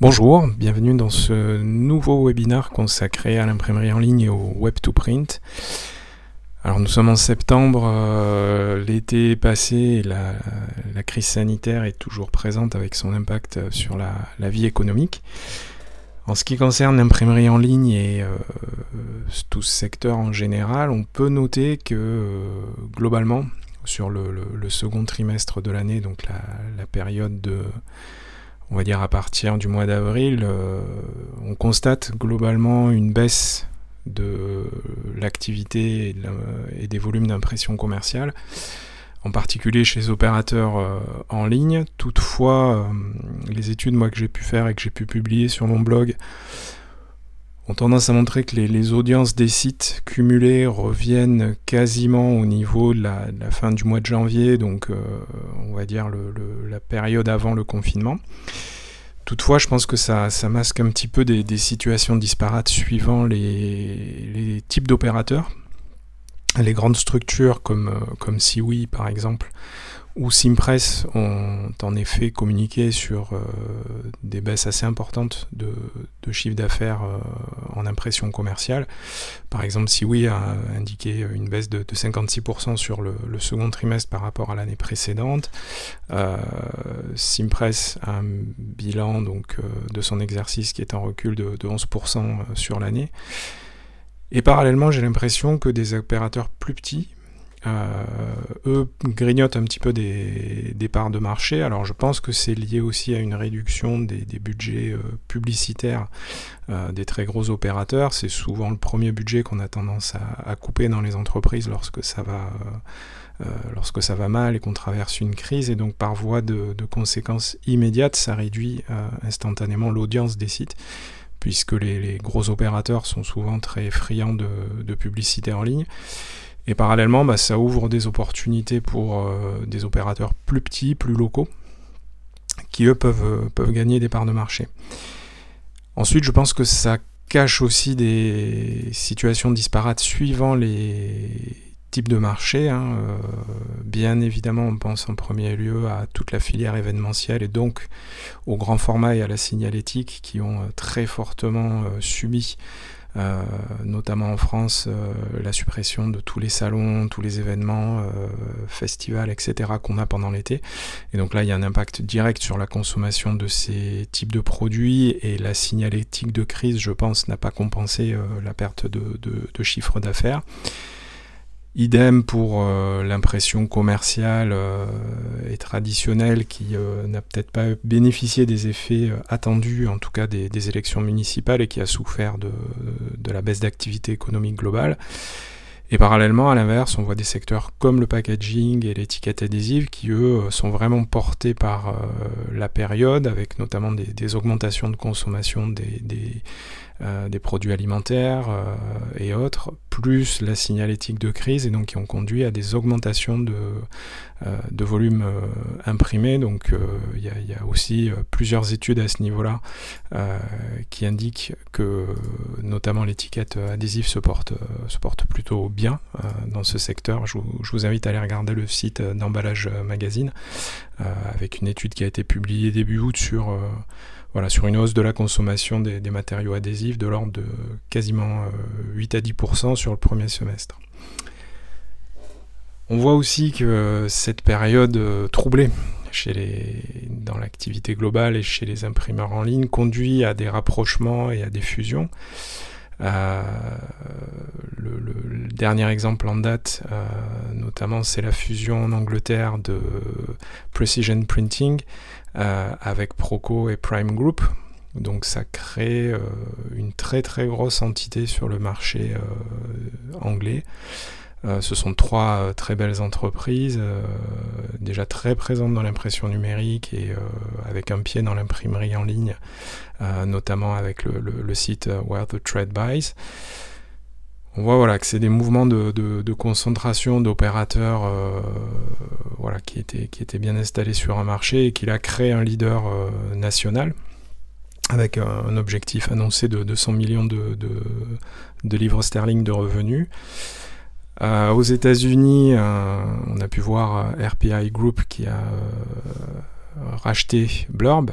Bonjour, bienvenue dans ce nouveau webinaire consacré à l'imprimerie en ligne et au web to print. Alors nous sommes en septembre, euh, l'été est passé, la, crise sanitaire est toujours présente avec son impact sur la, vie économique. En ce qui concerne l'imprimerie en ligne et euh, tout ce secteur en général, on peut noter que euh, globalement, sur le, second trimestre de l'année, donc la, période de on va dire à partir du mois d'avril, euh, on constate globalement une baisse de l'activité et, des volumes d'impression commerciale, en particulier chez les opérateurs euh, en ligne. Toutefois, euh, les études moi, que j'ai pu faire et que j'ai pu publier sur mon blog ont tendance à montrer que les, audiences des sites cumulés reviennent quasiment au niveau de la, fin du mois de janvier, donc euh, on va dire la période avant le confinement. Toutefois, je pense que ça, masque un petit peu des, situations disparates suivant les, types d'opérateurs. Les grandes structures comme, euh, comme Siwi par exemple, ou Simpress ont en effet communiqué sur euh, des baisses assez importantes de, chiffre d'affaires euh, en impression commerciale. Par exemple, Siwi a indiqué une baisse de, 56% sur le, second trimestre par rapport à l'année précédente. Euh, Simpress a un bilan donc, de son exercice qui est en recul de, de 11% sur l'année. Et parallèlement, j'ai l'impression que des opérateurs plus petits, euh, eux grignotent un petit peu des, parts de marché. Alors je pense que c'est lié aussi à une réduction des, budgets euh, publicitaires euh, des très gros opérateurs. C'est souvent le premier budget qu'on a tendance à, couper dans les entreprises lorsque ça va, lorsque ça va mal et qu'on traverse une crise. Et donc par voie de, conséquences immédiates, ça réduit instantanément l'audience des sites puisque les, gros opérateurs sont souvent très friands de, publicité en ligne. Et parallèlement, bah, ça ouvre des opportunités pour euh, des opérateurs plus petits, plus locaux, qui eux euh, peuvent gagner des parts de marché. Ensuite, je pense que ça cache aussi des situations disparates suivant les types de marché. Hein. Euh, bien évidemment, on pense en premier lieu à toute la filière événementielle et donc au grand format et à la signalétique qui ont très fortement subi euh, notamment en France, euh, la suppression de tous les salons, tous les événements, euh, festivals, etc. qu'on a pendant l'été. Et donc là, il y a un impact direct sur la consommation de ces types de produits et la signalétique de crise, je pense, n'a pas compensé la perte de, de chiffre d'affaires. Idem pour euh, l'impression commerciale euh, et traditionnelle qui euh, n'a peut-être pas bénéficié des effets attendus, en tout cas des, élections municipales, et qui a souffert de, de la baisse d'activité économique globale. Et parallèlement, à l'inverse, on voit des secteurs comme le packaging et l'étiquette adhésive qui, eux, sont vraiment portés par la période, avec notamment des, augmentations de consommation des, euh, des produits alimentaires euh, et autres, plus la signalétique de crise, et donc qui ont conduit à des augmentations de, euh, de volume imprimés. Donc il y, a aussi plusieurs études à ce niveau-là qui indiquent que notamment l'étiquette adhésive se porte, se porte plutôt bien dans ce secteur. Je vous, invite à aller regarder le site d'emballage magazine avec une étude qui a été publiée début août sur voilà, sur une hausse de la consommation des, matériaux adhésifs de l'ordre de quasiment 8 euh, à 10% sur le premier semestre. On voit aussi que cette période euh, troublée chez les, dans l'activité globale et chez les imprimeurs en ligne conduit à des rapprochements et à des fusions. Euh, le, dernier exemple en date, notamment, c'est la fusion en Angleterre de Precision Printing euh, avec Proco et Prime Group. Donc ça crée euh, une très très grosse entité sur le marché euh, ce sont trois très belles entreprises, déjà très présentes dans l'impression numérique et avec un pied dans l'imprimerie en ligne, notamment avec le, site Where the Trade Buys. On voit voilà, que c'est des mouvements de, concentration d'opérateurs euh, voilà, qui, étaient, qui bien installés sur un marché et qui a créé un leader euh, national avec un, objectif annoncé de 200 millions de, livres sterling de revenus. Euh, aux États-Unis, on a pu voir RPI Group qui a racheté Blurb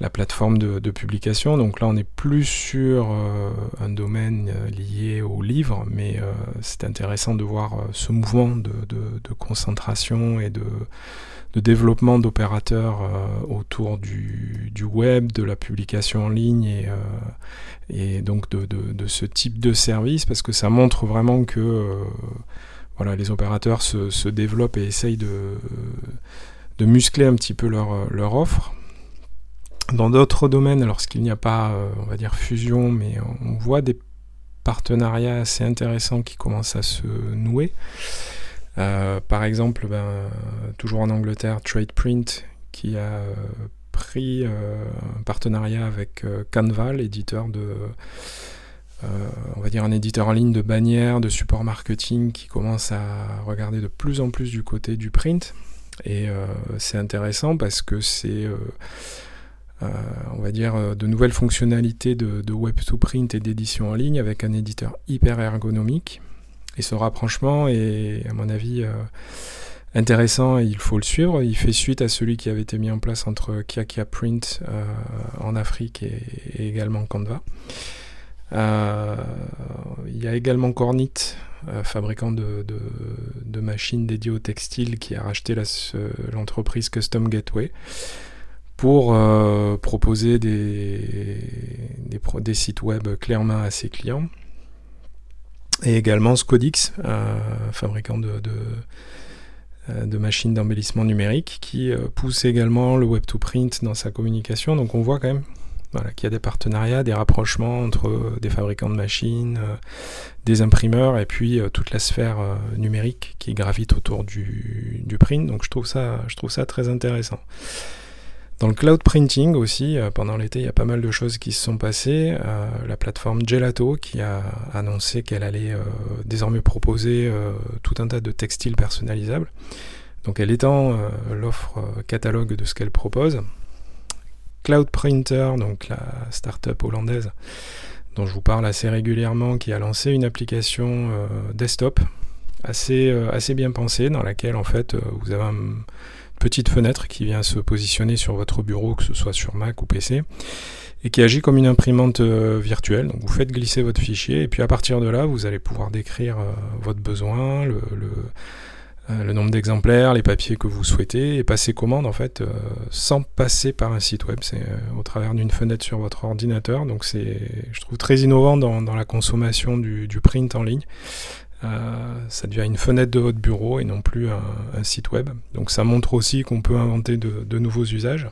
la plateforme de, publication. Donc là, on n'est plus sur euh, un domaine euh, lié au livre, mais euh, c'est intéressant de voir ce mouvement de, concentration et de, développement d'opérateurs autour du, web, de la publication en ligne et, donc de, ce type de service, parce que ça montre vraiment que voilà, les opérateurs se, développent et essayent de, muscler un petit peu leur offre. Dans d'autres domaines, lorsqu'il n'y a pas, euh, on va dire, fusion, mais on voit des partenariats assez intéressants qui commencent à se nouer. Euh, par exemple, ben, toujours en Angleterre, TradePrint qui a euh, pris un partenariat avec Canva, l'éditeur de, on va dire un éditeur en ligne de bannières, de support marketing qui commence à regarder de plus en plus du côté du print. Et c'est intéressant parce que c'est euh, on va dire, euh, de nouvelles fonctionnalités de, web to print et d'édition en ligne avec un éditeur hyper ergonomique. Et ce rapprochement est, à mon avis, euh, intéressant et il faut le suivre. Il fait suite à celui qui avait été mis en place entre Kiakia Print en Afrique et, également Canva. il y a également Cornit, fabricant de, machines dédiées au textile, qui a racheté l'entreprise Custom Gateway pour euh, proposer des, sites web clés en main à ses clients. Et également Scodix, euh, fabricant de, euh, de, machines d'embellissement numérique, qui pousse également le web to print dans sa communication. Donc on voit quand même qu'il y a des partenariats, des rapprochements entre des fabricants de machines, des imprimeurs et puis toute la sphère numérique qui gravite autour du, print. Donc je trouve ça très intéressant. Dans le cloud printing aussi, euh, pendant l'été, il y a pas mal de choses qui se sont passées. Euh, la plateforme Gelato qui a annoncé qu'elle allait euh, désormais proposer tout un tas de textiles personnalisables. Donc elle étend l'offre catalogue de ce qu'elle propose. Cloud Printer, donc la start-up hollandaise dont je vous parle assez régulièrement, qui a lancé une application desktop assez, assez bien pensée, dans laquelle en fait vous avez un petite fenêtre qui vient se positionner sur votre bureau, que ce soit sur Mac ou PC, et qui agit comme une imprimante euh, virtuelle. Donc vous faites glisser votre fichier, et puis à partir de là, vous allez pouvoir décrire euh, votre besoin, le, euh, le, nombre d'exemplaires, les papiers que vous souhaitez, et passer commande en fait sans passer par un site web. C'est au travers d'une fenêtre sur votre ordinateur. Donc c'est, je trouve, très innovant dans, la consommation du print en ligne. Euh, ça devient une fenêtre de votre bureau et non plus un, site web. Donc ça montre aussi qu'on peut inventer de, nouveaux usages.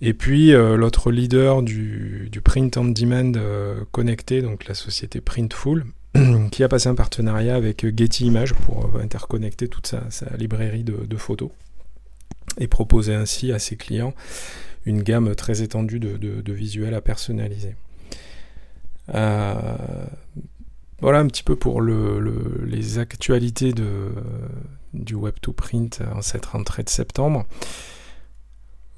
Et puis euh, l'autre leader du, print on demand euh, connecté, donc la société Printful, qui a passé un partenariat avec Getty Images pour interconnecter toute sa, librairie de, photos et proposer ainsi à ses clients une gamme très étendue de, visuels à personnaliser. Voilà un petit peu pour les actualités du Web to Print en cette rentrée de septembre.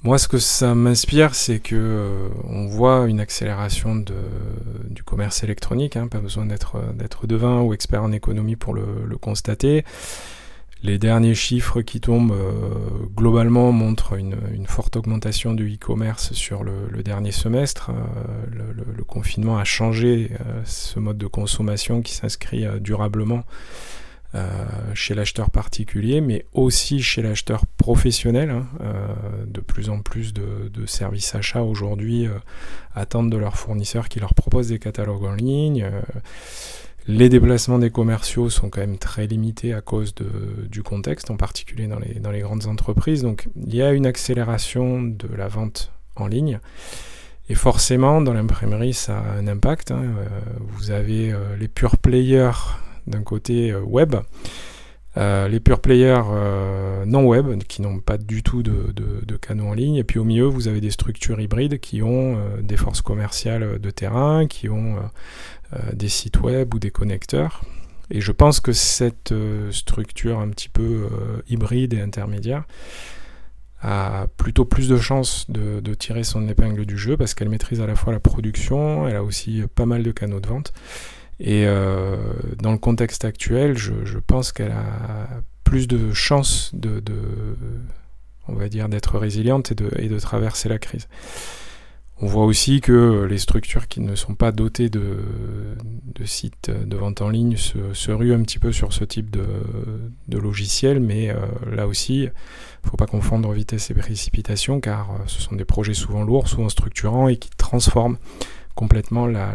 Moi, ce que ça m'inspire, c'est que euh, on voit une accélération du commerce électronique. Hein, pas besoin d'être devin ou expert en économie pour le constater. Les derniers chiffres qui tombent euh, globalement montrent une, forte augmentation du e-commerce sur le, dernier semestre. Euh, le, confinement a changé euh, ce mode de consommation qui s'inscrit durablement chez l'acheteur particulier, mais aussi chez l'acheteur professionnel. Hein. de plus en plus de, de services achats aujourd'hui attendent de leurs fournisseurs qui leur proposent des catalogues en ligne. Les déplacements des commerciaux sont quand même très limités à cause du contexte, en particulier dans les, grandes entreprises. Donc il y a une accélération de la vente en ligne. Et forcément, dans l'imprimerie, ça a un impact. Hein. Euh, vous avez euh, les pure players d'un côté euh, web, les pure players non web, qui n'ont pas du tout de, canaux en ligne. Et puis au milieu, vous avez des structures hybrides qui ont des forces commerciales de terrain, qui ont euh, des sites web ou des connecteurs. Et je pense que cette euh, structure un petit peu euh, hybride et intermédiaire a plutôt plus de chances de, tirer son épingle du jeu parce qu'elle maîtrise à la fois la production, elle a aussi pas mal de canaux de vente. Et dans le contexte actuel, je, pense qu'elle a plus de chances de, on va dire, d'être résiliente et de, traverser la crise. On voit aussi que les structures qui ne sont pas dotées de, sites de vente en ligne se, ruent un petit peu sur ce type de, de logiciel, mais euh, là aussi, il ne faut pas confondre vitesse et précipitation, car euh, ce sont des projets souvent lourds, souvent structurants et qui transforment complètement la,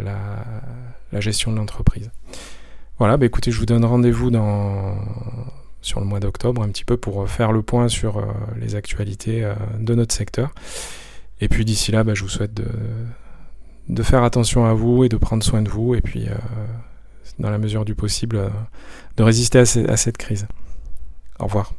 gestion de l'entreprise. Voilà, bah écoutez, je vous donne rendez-vous dans, sur le mois d'octobre un petit peu pour faire le point sur euh, les actualités de notre secteur. Et puis d'ici là, bah, je vous souhaite de, de, faire attention à vous et de prendre soin de vous, et puis euh, dans la mesure du possible, euh, de résister à cette crise. Au revoir.